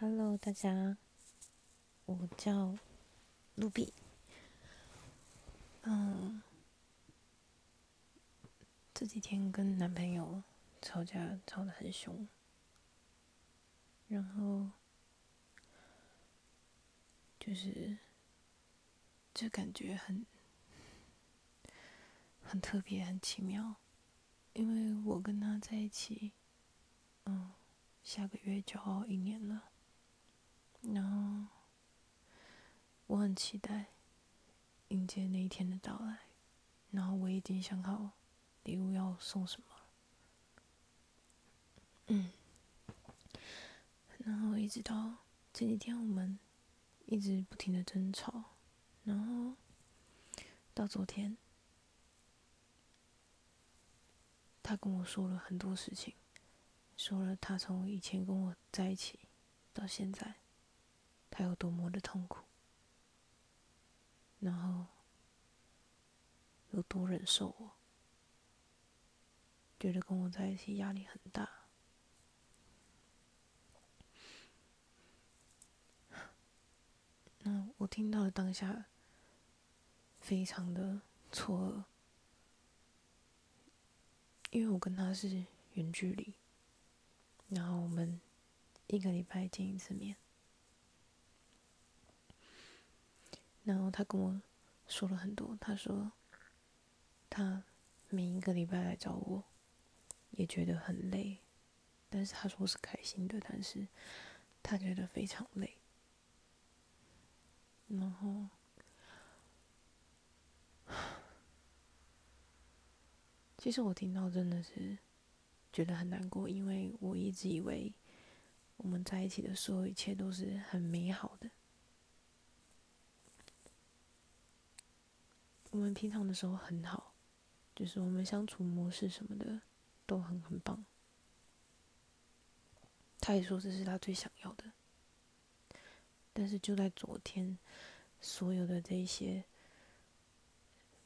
Hello，大家，我叫卢比。嗯，这几天跟男朋友吵架吵得很凶，然后就是这感觉很很特别，很奇妙，因为我跟他在一起，嗯，下个月就要一年了。然后，我很期待迎接那一天的到来。然后我已经想好礼物要送什么嗯。然后一直到这几天，我们一直不停的争吵。然后到昨天，他跟我说了很多事情，说了他从以前跟我在一起到现在。他有多么的痛苦，然后有多忍受我，觉得跟我在一起压力很大。那我听到的当下，非常的错愕，因为我跟他是远距离，然后我们一个礼拜见一次面。然后他跟我说了很多，他说他每一个礼拜来找我，也觉得很累，但是他说是开心的，但是他觉得非常累。然后，其实我听到真的是觉得很难过，因为我一直以为我们在一起的所有一切都是很美好的。平常的时候很好，就是我们相处模式什么的都很很棒。他也说这是他最想要的，但是就在昨天，所有的这些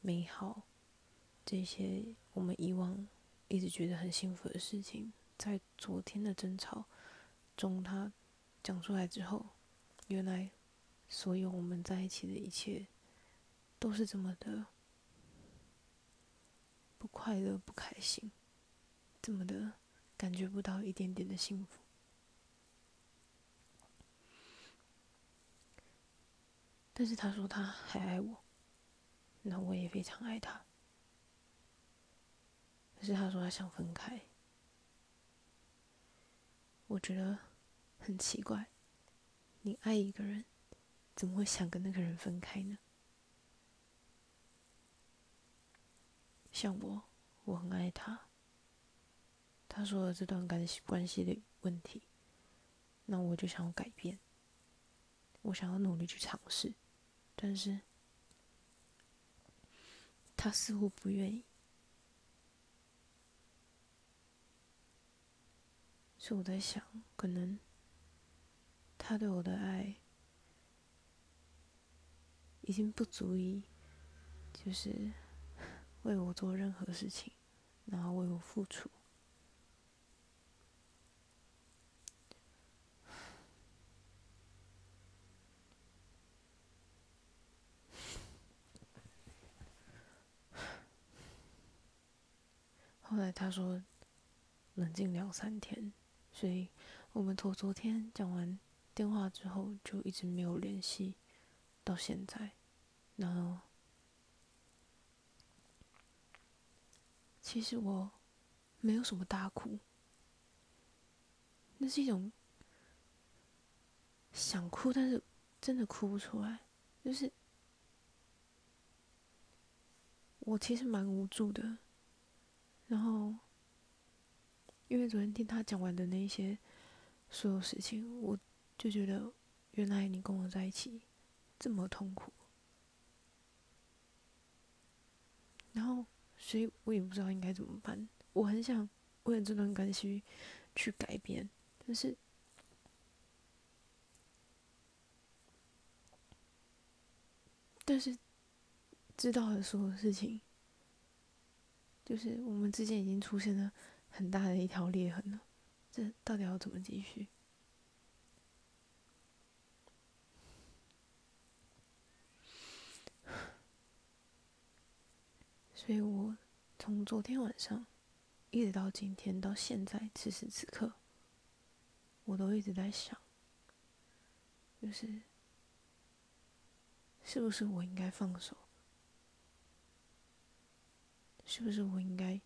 美好，这些我们以往一直觉得很幸福的事情，在昨天的争吵中，他讲出来之后，原来所有我们在一起的一切。都是这么的不快乐、不开心，怎么的感觉不到一点点的幸福。但是他说他还爱我，那我也非常爱他。可是他说他想分开，我觉得很奇怪。你爱一个人，怎么会想跟那个人分开呢？像我，我很爱他。他说了这段关系关系的问题，那我就想要改变，我想要努力去尝试，但是他似乎不愿意。所以我在想，可能他对我的爱已经不足以，就是。为我做任何事情，然后为我付出。后来他说冷静两三天，所以我们从昨天讲完电话之后就一直没有联系，到现在，然后。其实我没有什么大哭，那是一种想哭，但是真的哭不出来。就是我其实蛮无助的，然后因为昨天听他讲完的那些所有事情，我就觉得原来你跟我在一起这么痛苦，然后。所以我也不知道应该怎么办。我很想为了这段关系去改变，但是，但是知道了所有事情，就是我们之间已经出现了很大的一条裂痕了。这到底要怎么继续？所以我从昨天晚上一直到今天到现在此时此刻，我都一直在想，就是是不是我应该放手？是不是我应该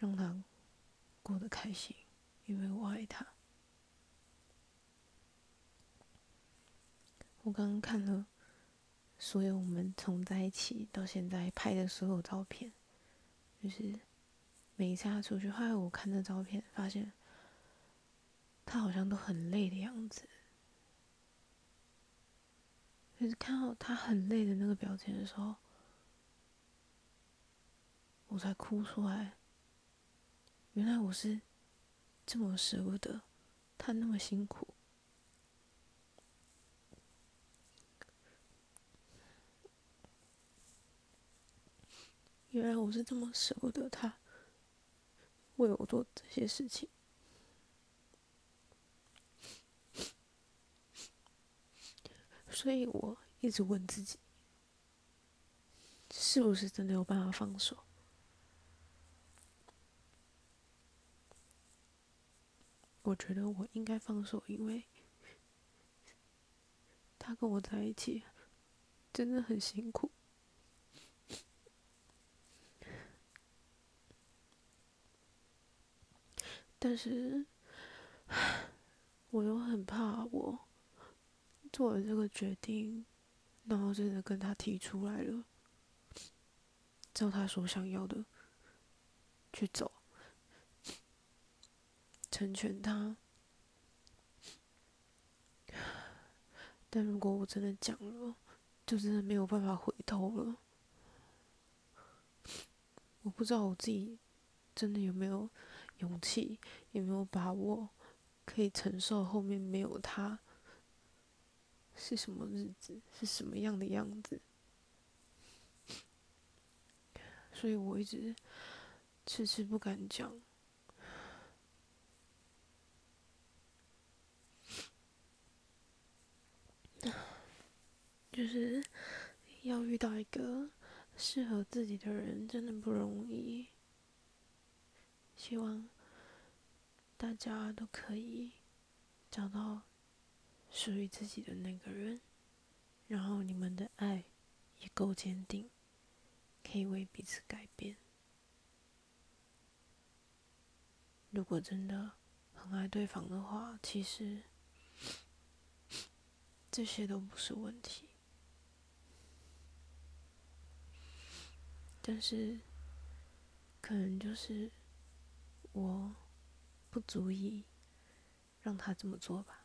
让他过得开心？因为我爱他。我刚刚看了所有我们从在一起到现在拍的所有照片，就是每一次他出去，后来我看那照片，发现他好像都很累的样子。就是看到他很累的那个表情的时候，我才哭出来。原来我是这么舍不得他那么辛苦。原来我是这么舍不得他为我做这些事情，所以我一直问自己，是不是真的有办法放手？我觉得我应该放手，因为他跟我在一起真的很辛苦。但是，我又很怕我做了这个决定，然后真的跟他提出来了，照他所想要的去走，成全他。但如果我真的讲了，就真的没有办法回头了。我不知道我自己真的有没有。勇气有没有把握可以承受后面没有他是什么日子，是什么样的样子？所以我一直迟迟不敢讲，就是要遇到一个适合自己的人，真的不容易。希望大家都可以找到属于自己的那个人，然后你们的爱也够坚定，可以为彼此改变。如果真的很爱对方的话，其实这些都不是问题。但是，可能就是。我不足以让他这么做吧。